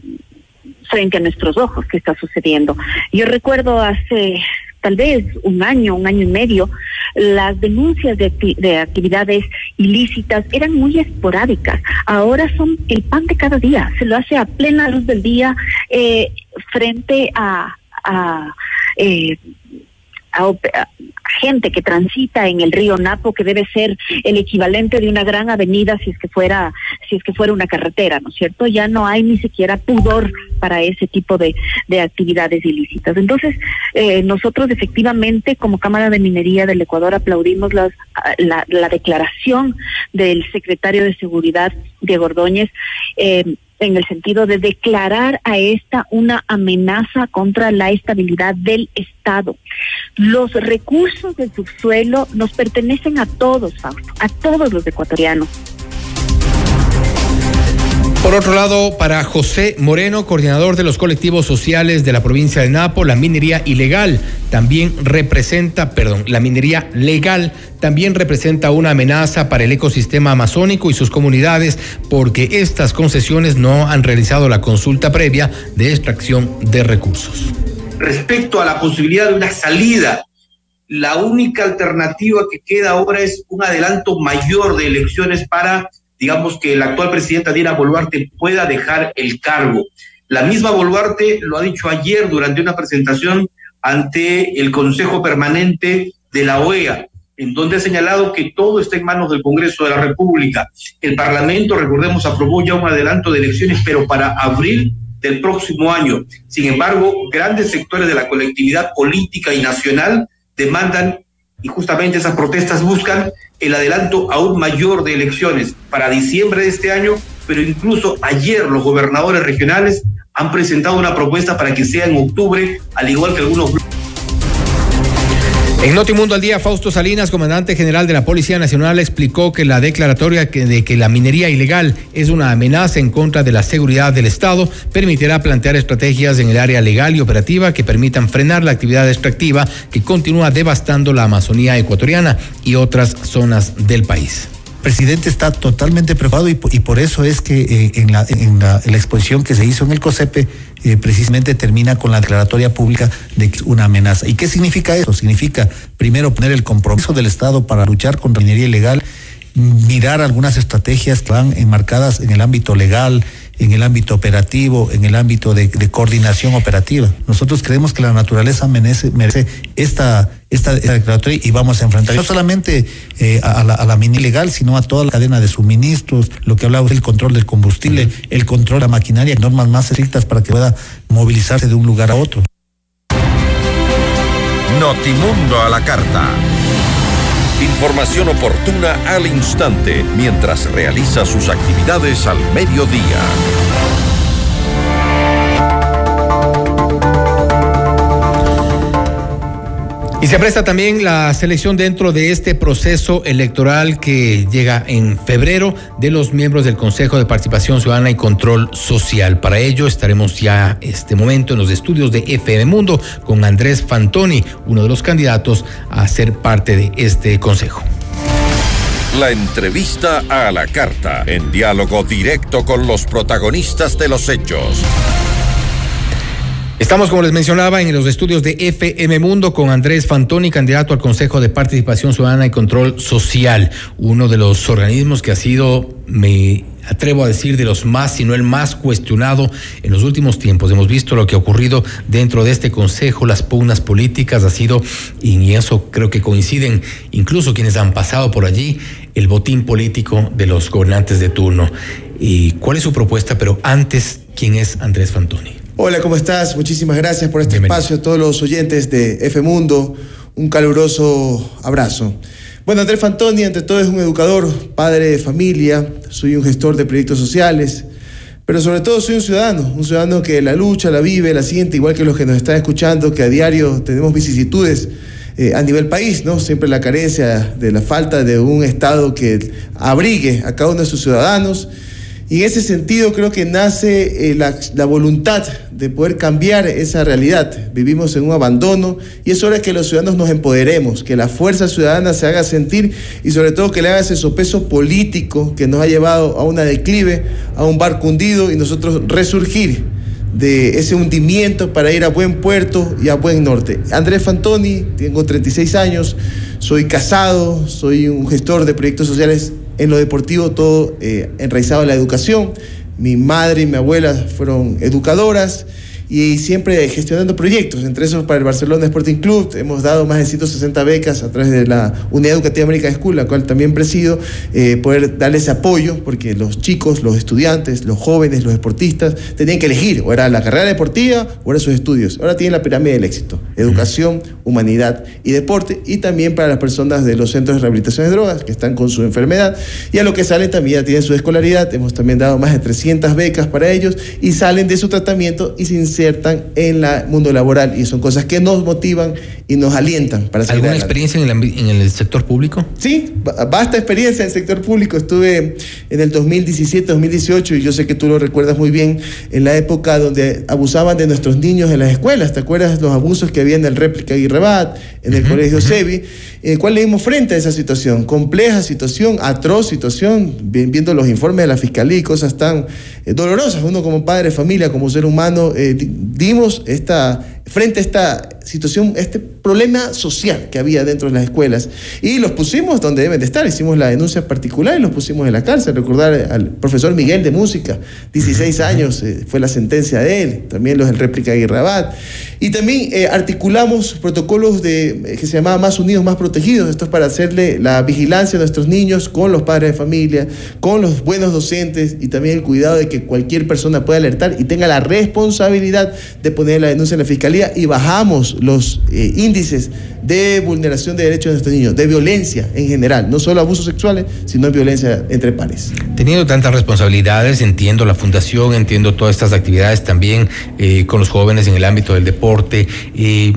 frente a nuestros ojos que está sucediendo. Yo recuerdo hace tal vez un año un año y medio las denuncias de, de actividades ilícitas eran muy esporádicas. Ahora son el pan de cada día se lo hace a plena luz del día eh, frente a, a eh, a, gente que transita en el río Napo que debe ser el equivalente de una gran avenida si es que fuera si es que fuera una carretera, ¿no es cierto? Ya no hay ni siquiera pudor para ese tipo de, de actividades ilícitas. Entonces, eh, nosotros efectivamente como Cámara de Minería del Ecuador aplaudimos las, la, la declaración del secretario de Seguridad, de Ordóñez, eh, en el sentido de declarar a esta una amenaza contra la estabilidad del Estado. Los recursos del subsuelo nos pertenecen a todos, Fausto, a todos los ecuatorianos. Por otro lado, para José Moreno, coordinador de los colectivos sociales de la provincia de Napo, la minería ilegal también representa, perdón, la minería legal también representa una amenaza para el ecosistema amazónico y sus comunidades porque estas concesiones no han realizado la consulta previa de extracción de recursos. Respecto a la posibilidad de una salida, la única alternativa que queda ahora es un adelanto mayor de elecciones para digamos que la actual presidenta Dina Boluarte pueda dejar el cargo. La misma Boluarte lo ha dicho ayer durante una presentación ante el Consejo Permanente de la OEA, en donde ha señalado que todo está en manos del Congreso de la República. El Parlamento, recordemos, aprobó ya un adelanto de elecciones, pero para abril del próximo año. Sin embargo, grandes sectores de la colectividad política y nacional demandan, y justamente esas protestas buscan el adelanto aún mayor de elecciones para diciembre de este año, pero incluso ayer los gobernadores regionales han presentado una propuesta para que sea en octubre, al igual que algunos en Notimundo al día, Fausto Salinas, comandante general de la Policía Nacional, explicó que la declaratoria de que la minería ilegal es una amenaza en contra de la seguridad del Estado permitirá plantear estrategias en el área legal y operativa que permitan frenar la actividad extractiva que continúa devastando la Amazonía ecuatoriana y otras zonas del país presidente está totalmente preocupado y, por eso es que eh, en, la, exposición que se hizo en el COSEPE eh, precisamente termina con la declaratoria pública de una amenaza. ¿Y qué significa eso? Significa primero poner el compromiso del Estado para luchar contra la minería ilegal, mirar algunas estrategias que van enmarcadas en el ámbito legal, en el ámbito operativo, en el ámbito de, coordinación operativa. Nosotros creemos que la naturaleza merece, merece esta, esta, declaratoria y vamos a enfrentar no solamente eh, a, la, a la mina ilegal, sino a toda la cadena de suministros, lo que hablaba el control del combustible, el control de la maquinaria, normas más estrictas para que pueda movilizarse de un lugar a otro. Notimundo a la carta. Información oportuna al instante mientras realiza sus actividades al mediodía. Y se presta también la selección dentro de este proceso electoral que llega en febrero de los miembros del Consejo de Participación Ciudadana y Control Social. Para ello estaremos ya este momento en los estudios de FM Mundo con Andrés Fantoni, uno de los candidatos a ser parte de este consejo. La entrevista a la carta, en diálogo directo con los protagonistas de los hechos. Estamos, como les mencionaba, en los estudios de FM Mundo con Andrés Fantoni, candidato al Consejo de Participación Ciudadana y Control Social, uno de los organismos que ha sido, me atrevo a decir, de los más, si no el más cuestionado en los últimos tiempos. Hemos visto lo que ha ocurrido dentro de este Consejo, las pugnas políticas, ha sido, y eso creo que coinciden incluso quienes han pasado por allí, el botín político de los gobernantes de turno. ¿Y cuál es su propuesta? Pero antes, ¿quién es Andrés Fantoni? Hola, ¿cómo estás? Muchísimas gracias por este espacio a todos los oyentes de F Mundo. Un caluroso abrazo. Bueno, Andrés Fantoni, ante todo, es un educador, padre de familia, soy un gestor de proyectos sociales, pero sobre todo soy un ciudadano, un ciudadano que la lucha, la vive, la siente, igual que los que nos están escuchando, que a diario tenemos vicisitudes eh, a nivel país, ¿no? Siempre la carencia de la falta de un Estado que abrigue a cada uno de sus ciudadanos y en ese sentido creo que nace eh, la, voluntad de poder cambiar esa realidad. Vivimos en un abandono y es hora que los ciudadanos nos empoderemos, que la fuerza ciudadana se haga sentir y sobre todo que le haga ese sopeso político que nos ha llevado a una declive, a un barco hundido y nosotros resurgir de ese hundimiento para ir a buen puerto y a buen norte. Andrés Fantoni, tengo 36 años, soy casado, soy un gestor de proyectos sociales en lo deportivo todo eh, enraizado en la educación. Mi madre y mi abuela fueron educadoras y siempre gestionando proyectos, entre esos para el Barcelona Sporting Club. Hemos dado más de 160 becas a través de la Unidad Educativa América School, la cual también presido, eh, poder darles apoyo, porque los chicos, los estudiantes, los jóvenes, los deportistas, tenían que elegir, o era la carrera deportiva o era sus estudios. Ahora tienen la pirámide del éxito, educación, humanidad y deporte, y también para las personas de los centros de rehabilitación de drogas que están con su enfermedad, y a lo que salen también ya tienen su escolaridad, hemos también dado más de 300 becas para ellos, y salen de su tratamiento y sin insertan en el mundo laboral y son cosas que nos motivan y nos alientan para seguir ¿Alguna adelante. experiencia en el, en el, sector público? Sí, basta experiencia en el sector público. Estuve en el 2017, 2018 y yo sé que tú lo recuerdas muy bien, en la época donde abusaban de nuestros niños en las escuelas. ¿Te acuerdas los abusos que había en el réplica Guirrebat, en el uh -huh, colegio uh -huh. SEBI? En el cual le dimos frente a esa situación, compleja situación, atroz situación, viendo los informes de la fiscalía y cosas tan dolorosas. Uno como padre familia, como ser humano, eh, dimos esta, frente a esta situación, este problema social que había dentro de las escuelas y los pusimos donde deben de estar. Hicimos la denuncia particular y los pusimos en la cárcel. Recordar al profesor Miguel de Música, 16 años eh, fue la sentencia de él, también los del réplica de Rabat. Y también eh, articulamos protocolos de, eh, que se llamaba Más Unidos, Más Protegidos. Esto es para hacerle la vigilancia a nuestros niños con los padres de familia, con los buenos docentes y también el cuidado de que cualquier persona pueda alertar y tenga la responsabilidad de poner la denuncia en la fiscalía y bajamos los eh, índices de vulneración de derechos de nuestros niños, de violencia en general, no solo abusos sexuales, sino violencia entre pares. Teniendo tantas responsabilidades, entiendo la fundación, entiendo todas estas actividades también eh, con los jóvenes en el ámbito del deporte. Eh,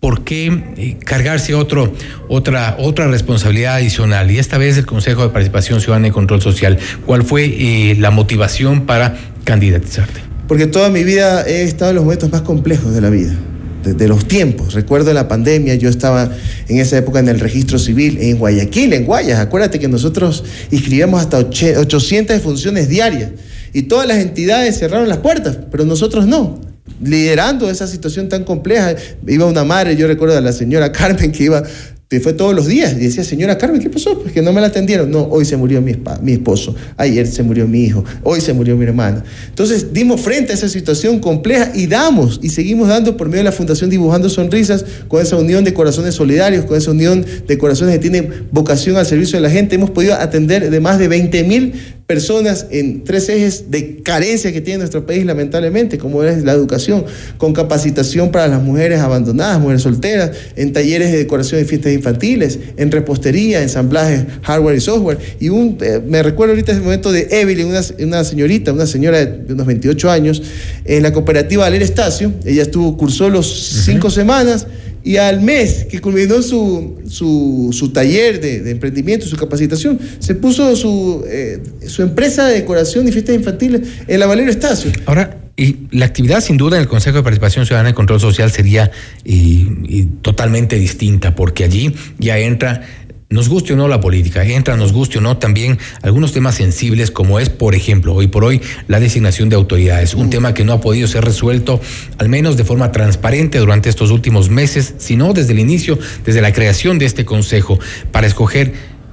¿Por qué cargarse otro, otra, otra responsabilidad adicional? Y esta vez el Consejo de Participación Ciudadana y Control Social. ¿Cuál fue eh, la motivación para candidatizarte? Porque toda mi vida he estado en los momentos más complejos de la vida de, los tiempos. Recuerdo la pandemia, yo estaba en esa época en el registro civil en Guayaquil, en Guayas. Acuérdate que nosotros inscribíamos hasta 800 funciones diarias y todas las entidades cerraron las puertas, pero nosotros no. Liderando esa situación tan compleja, iba una madre, yo recuerdo a la señora Carmen que iba que fue todos los días y decía, señora Carmen, ¿qué pasó? Pues que no me la atendieron. No, hoy se murió mi, mi, esposo, ayer se murió mi hijo, hoy se murió mi hermana. Entonces dimos frente a esa situación compleja y damos y seguimos dando por medio de la Fundación Dibujando Sonrisas, con esa unión de corazones solidarios, con esa unión de corazones que tienen vocación al servicio de la gente. Hemos podido atender de más de 20 mil personas en tres ejes de carencia que tiene nuestro país lamentablemente, como es la educación, con capacitación para las mujeres abandonadas, mujeres solteras, en talleres de decoración de fiestas infantiles, en repostería, ensamblaje, hardware y software. Y un, eh, me recuerdo ahorita ese momento de Evelyn, una, una, señorita, una señora de unos 28 años, en la cooperativa Valer Estacio, ella estuvo, cursó los uh -huh. cinco semanas, y al mes que culminó su, su, su taller de, de, emprendimiento, su capacitación, se puso su, eh, su empresa de decoración y fiestas infantiles en la Valero Estacio. Ahora, y la actividad sin duda en el Consejo de Participación Ciudadana y Control Social sería y totalmente distinta, porque allí ya entra nos guste o no la política, entra, nos guste o no también algunos temas sensibles como es, por ejemplo, hoy por hoy la designación de autoridades, un tema que no ha podido ser resuelto al menos de forma transparente durante estos últimos meses, sino desde el inicio, desde la creación de este consejo para escoger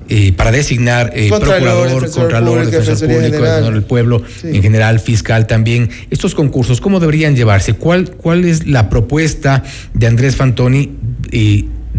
eh, para designar eh, procurador, contralor, defensor público, defensor del pueblo, en general fiscal también. Estos concursos, ¿cómo deberían llevarse? ¿Cuál, cuál es la propuesta de Andrés Fantoni?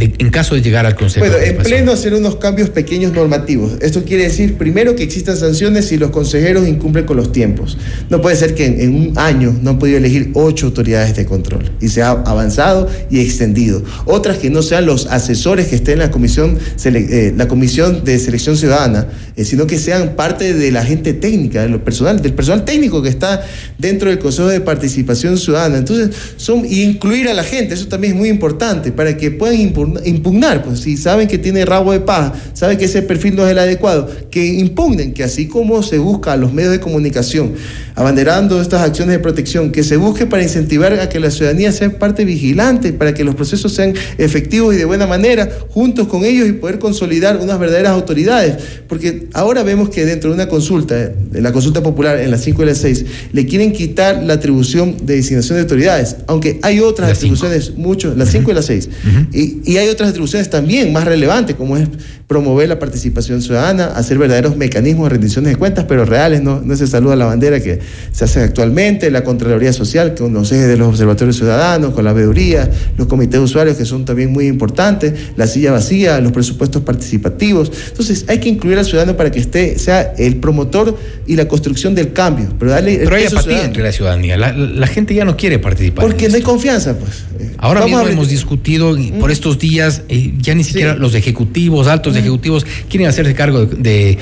Eh, en caso de llegar al Consejo. Bueno, en pleno hacer unos cambios pequeños normativos. Esto quiere decir, primero, que existan sanciones si los consejeros incumplen con los tiempos. No puede ser que en, un año no han podido elegir ocho autoridades de control y se ha avanzado y extendido. Otras que no sean los asesores que estén en la comisión, eh, la comisión de selección ciudadana, eh, sino que sean parte de la gente técnica, de lo personal, del personal técnico que está dentro del Consejo de Participación Ciudadana. Entonces, son, incluir a la gente, eso también es muy importante, para que puedan impulsar impugnar, pues si saben que tiene rabo de paja, saben que ese perfil no es el adecuado, que impugnen, que así como se busca a los medios de comunicación, abanderando estas acciones de protección, que se busque para incentivar a que la ciudadanía sea parte vigilante, para que los procesos sean efectivos y de buena manera, juntos con ellos y poder consolidar unas verdaderas autoridades, porque ahora vemos que dentro de una consulta, de la consulta popular en las 5 y las 6, le quieren quitar la atribución de designación de autoridades, aunque hay otras atribuciones, mucho, las 5 y las 6, y, y hay otras atribuciones también más relevantes, como es promover la participación ciudadana, hacer verdaderos mecanismos de rendiciones de cuentas, pero reales, no, no se saluda la bandera que se hace actualmente, la Contraloría Social, con los ejes de los observatorios ciudadanos, con la veeduría, los comités de usuarios, que son también muy importantes, la silla vacía, los presupuestos participativos. Entonces, hay que incluir al ciudadano para que esté, sea el promotor y la construcción del cambio. Pero, darle pero hay apatía entre la ciudadanía. La, gente ya no quiere participar. Porque no hay confianza, pues. Ahora mismo hemos discutido por estos días, eh, ya ni siquiera los ejecutivos, altos ejecutivos, quieren hacerse cargo de,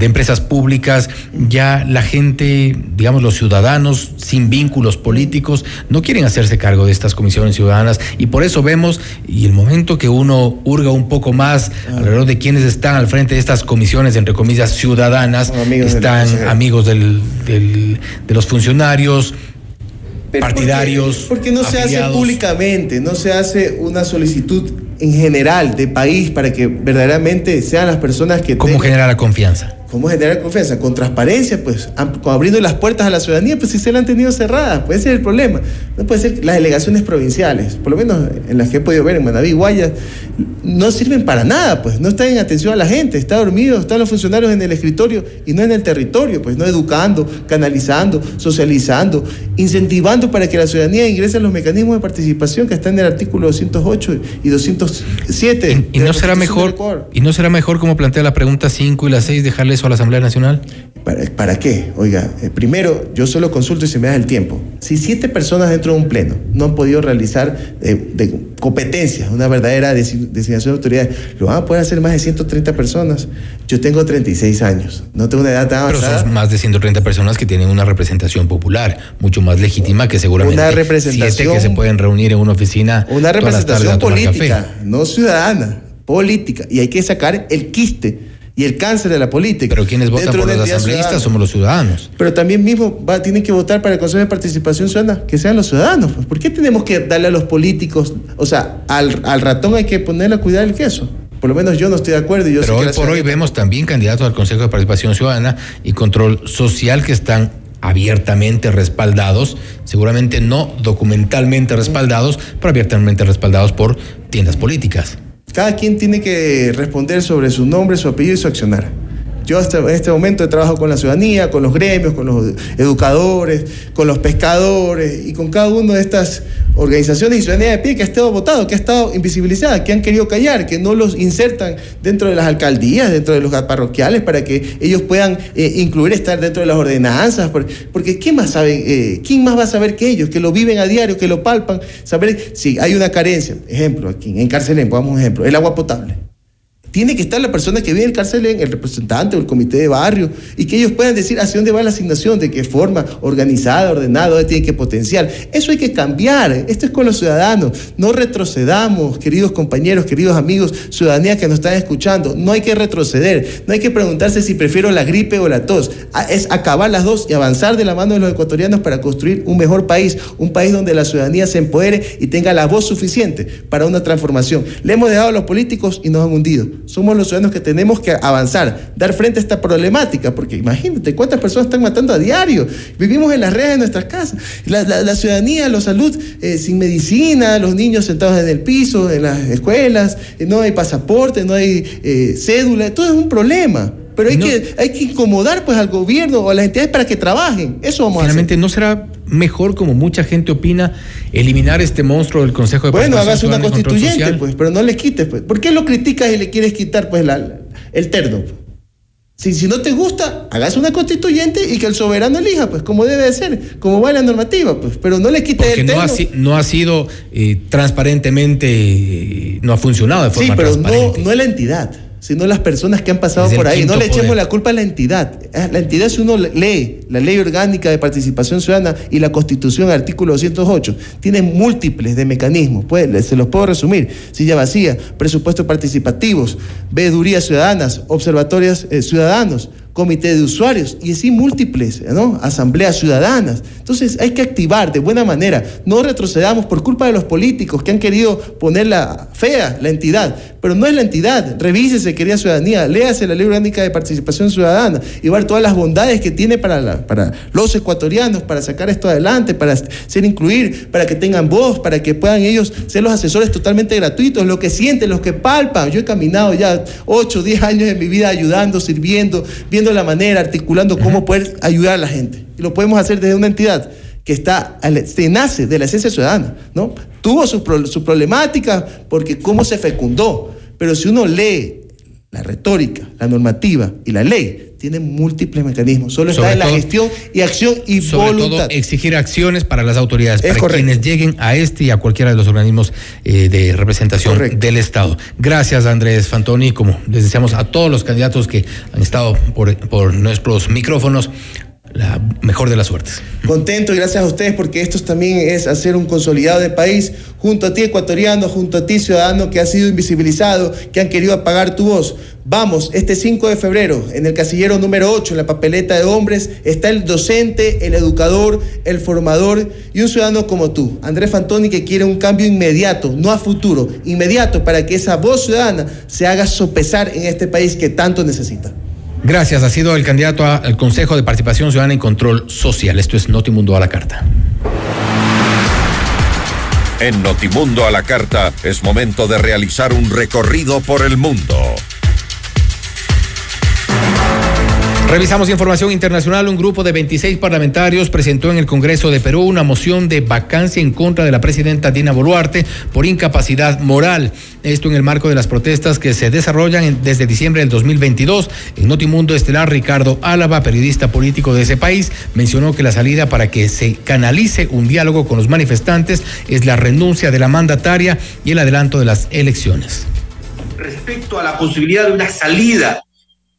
empresas públicas. Ya la gente, digamos, los ciudadanos sin vínculos políticos, no quieren hacerse cargo de estas comisiones ciudadanas. Y por eso vemos, y el momento que uno hurga un poco más ah. alrededor de quienes están al frente de estas comisiones, entre comillas, ciudadanas, están amigos del, de los funcionarios partidarios. Porque, no se hace públicamente, no se hace una solicitud en general de país para que verdaderamente sean las personas que... ¿Cómo generar la confianza? ¿Cómo generar confianza? Con transparencia, pues, abriendo las puertas a la ciudadanía, pues si se la han tenido cerradas, puede ser el problema. No puede ser las delegaciones provinciales, por lo menos en las que he podido ver en Manaví, Guayas, no sirven para nada, pues, no están en atención a la gente, está dormido, están los funcionarios en el escritorio y no en el territorio, pues, no educando, canalizando, socializando, incentivando para que la ciudadanía ingrese a los mecanismos de participación que están en el artículo 208 y 207. ¿Y, no será mejor, y no será mejor como plantea la pregunta 5 y la 6 dejarles a la Asamblea Nacional? ¿Para, qué? Oiga, eh, primero, yo solo consulto y se me da el tiempo. Si siete personas dentro de un pleno no han podido realizar eh, de competencias, una verdadera designación de autoridades, lo van a poder hacer más de 130 personas. Yo tengo 36 años, no tengo una edad tan avanzada. Pero son más de 130 personas que tienen una representación popular, mucho más legítima que seguramente una representación, siete que se pueden reunir en una oficina. Una representación política, no ciudadana, política. Y hay que sacar el quiste y el cáncer de la política. Pero quienes votan por los asambleístas somos los ciudadanos. Pero también mismo va, tienen que votar para el Consejo de Participación Ciudadana, que sean los ciudadanos. Pues. ¿Por qué tenemos que darle a los políticos, o sea, al, ratón hay que ponerle a cuidar el queso? Por lo menos yo no estoy de acuerdo. yo Pero hoy por hoy vemos también candidatos al Consejo de Participación Ciudadana y Control Social que están abiertamente respaldados, seguramente no documentalmente respaldados, pero abiertamente respaldados por tiendas políticas. Cada quien tiene que responder sobre su nombre, su apellido y su accionar. Yo hasta en este momento he trabajado con la ciudadanía, con los gremios, con los educadores, con los pescadores y con cada una de estas organizaciones y ciudadanía de pie que ha estado votado, que ha estado invisibilizada, que han querido callar, que no los insertan dentro de las alcaldías, dentro de los parroquiales, para que ellos puedan eh, incluir estar dentro de las ordenanzas. Porque, ¿quién más sabe, eh, quién más va a saber que ellos, que lo viven a diario, que lo palpan, saber si hay una carencia? Ejemplo, aquí en Carcelén, pongamos un ejemplo, el agua potable tiene que estar la persona que vive en el cárcel, el representante o el comité de barrio, y que ellos puedan decir hacia dónde va la asignación, de qué forma, organizada, ordenada, dónde tiene que potenciar. Eso hay que cambiar. Esto es con los ciudadanos. No retrocedamos, queridos compañeros, queridos amigos, ciudadanía que nos están escuchando. No hay que retroceder. No hay que preguntarse si prefiero la gripe o la tos. Ah, es acabar las dos y avanzar de la mano de los ecuatorianos para construir un mejor país, un país donde la ciudadanía se empodere y tenga la voz suficiente para una transformación. Le hemos dejado a los políticos y nos han hundido. Somos los ciudadanos que tenemos que avanzar, dar frente a esta problemática, porque imagínate cuántas personas están matando a diario. Vivimos en las redes de nuestras casas. La, ciudadanía, la salud eh, sin medicina, los niños sentados en el piso, en las escuelas, eh, no hay pasaporte, no hay eh, cédula, todo es un problema. Pero hay, que, hay que incomodar pues al gobierno o a las entidades para que trabajen. Eso vamos a hacer. ¿no será mejor, como mucha gente opina, eliminar este monstruo del Consejo de Bueno, hagas una constituyente, pues, pero no le quites, pues. ¿Por qué lo criticas y le quieres quitar pues la, el terno? Si, si no te gusta, hagas una constituyente y que el soberano elija, pues como debe de ser, como va la normativa, pues, pero no le quites el terno. No ha, no ha sido eh, transparentemente, no ha funcionado de forma sí, pero No, no es la entidad sino las personas que han pasado por ahí. No le echemos la culpa a la entidad. Ah, la entidad, si uno lee la ley orgánica de participación ciudadana y la constitución, artículo 208, tiene múltiples de mecanismos. Pues, se los puedo resumir. Silla vacía, presupuestos participativos, veedurías ciudadanas, observatorios eh, ciudadanos, comité de usuarios y así múltiples, ¿no? Asambleas ciudadanas. Entonces hay que activar de buena manera. No retrocedamos por culpa de los políticos que han querido ponerla fea, la entidad. Pero no es la entidad. Revísese, querida ciudadanía. Léase la ley orgánica de participación ciudadana y ver todas las bondades que tiene para, para los ecuatorianos, para sacar esto adelante, para ser incluir, para que tengan voz, para que puedan ellos ser los asesores totalmente gratuitos, lo que sienten, los que palpan. Yo he caminado ya 8, 10 años de mi vida ayudando, sirviendo, viendo la manera, articulando cómo poder ayudar a la gente. Y lo podemos hacer desde una entidad que está, se nace de la esencia ciudadana, ¿no? Tuvo su, su problemática porque cómo se fecundó, pero si uno lee la retórica, la normativa y la ley, tiene múltiples mecanismos. Solo está en la gestión y acción y sobre voluntad. Todo exigir acciones para las autoridades, para quienes lleguen a este y a cualquiera de los organismos eh, de representación del Estado. Gracias, Andrés Fantoni. Como les deseamos a todos los candidatos que han estado por, por nuestros micrófonos, la mejor de las suertes. Contento y gracias a ustedes porque esto también es hacer un consolidado de país junto a ti ecuatoriano, junto a ti ciudadano que ha sido invisibilizado, que han querido apagar tu voz. Vamos, este 5 de febrero, en el casillero número 8, en la papeleta de hombres, está el docente, el educador, el formador y un ciudadano como tú, Andrés Fantoni, que quiere un cambio inmediato, no a futuro, inmediato para que esa voz ciudadana se haga sopesar en este país que tanto necesita. Gracias. Ha sido el candidato al Consejo de Participación Ciudadana y Control Social. Esto es Notimundo a la Carta. En Notimundo a la Carta es momento de realizar un recorrido por el mundo. Revisamos información internacional. Un grupo de 26 parlamentarios presentó en el Congreso de Perú una moción de vacancia en contra de la presidenta Dina Boluarte por incapacidad moral. Esto en el marco de las protestas que se desarrollan desde diciembre del 2022. En Notimundo Estelar, Ricardo Álava, periodista político de ese país, mencionó que la salida para que se canalice un diálogo con los manifestantes es la renuncia de la mandataria y el adelanto de las elecciones. Respecto a la posibilidad de una salida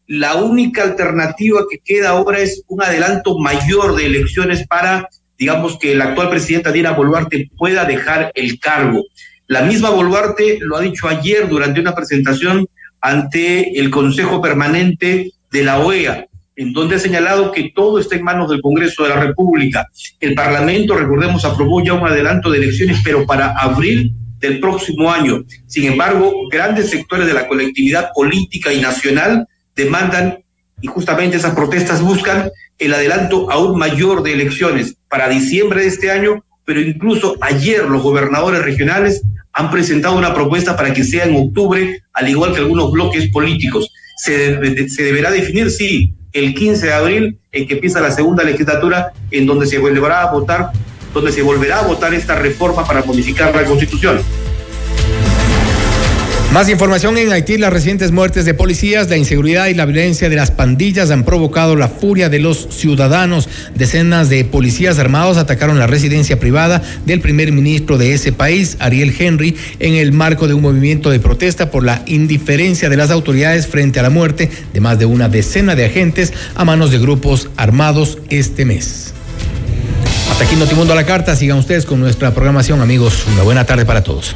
la única alternativa que queda ahora es un adelanto mayor de elecciones para, digamos, que la actual presidenta Dina Boluarte pueda dejar el cargo. La misma Boluarte lo ha dicho ayer durante una presentación ante el Consejo Permanente de la OEA, en donde ha señalado que todo está en manos del Congreso de la República. El Parlamento, recordemos, aprobó ya un adelanto de elecciones, pero para abril del próximo año. Sin embargo, grandes sectores de la colectividad política y nacional demandan y justamente esas protestas buscan el adelanto aún mayor de elecciones para diciembre de este año, pero incluso ayer los gobernadores regionales han presentado una propuesta para que sea en octubre, al igual que algunos bloques políticos. Se, se deberá definir, sí, el 15 de abril, en que empieza la segunda legislatura, en donde se volverá a votar, donde se volverá a votar esta reforma para modificar la Constitución. Más información en Haití, las recientes muertes de policías, la inseguridad y la violencia de las pandillas han provocado la furia de los ciudadanos. Decenas de policías armados atacaron la residencia privada del primer ministro de ese país, Ariel Henry, en el marco de un movimiento de protesta por la indiferencia de las autoridades frente a la muerte de más de una decena de agentes a manos de grupos armados este mes. Hasta aquí Notimundo a la Carta. Sigan ustedes con nuestra programación, amigos. Una buena tarde para todos.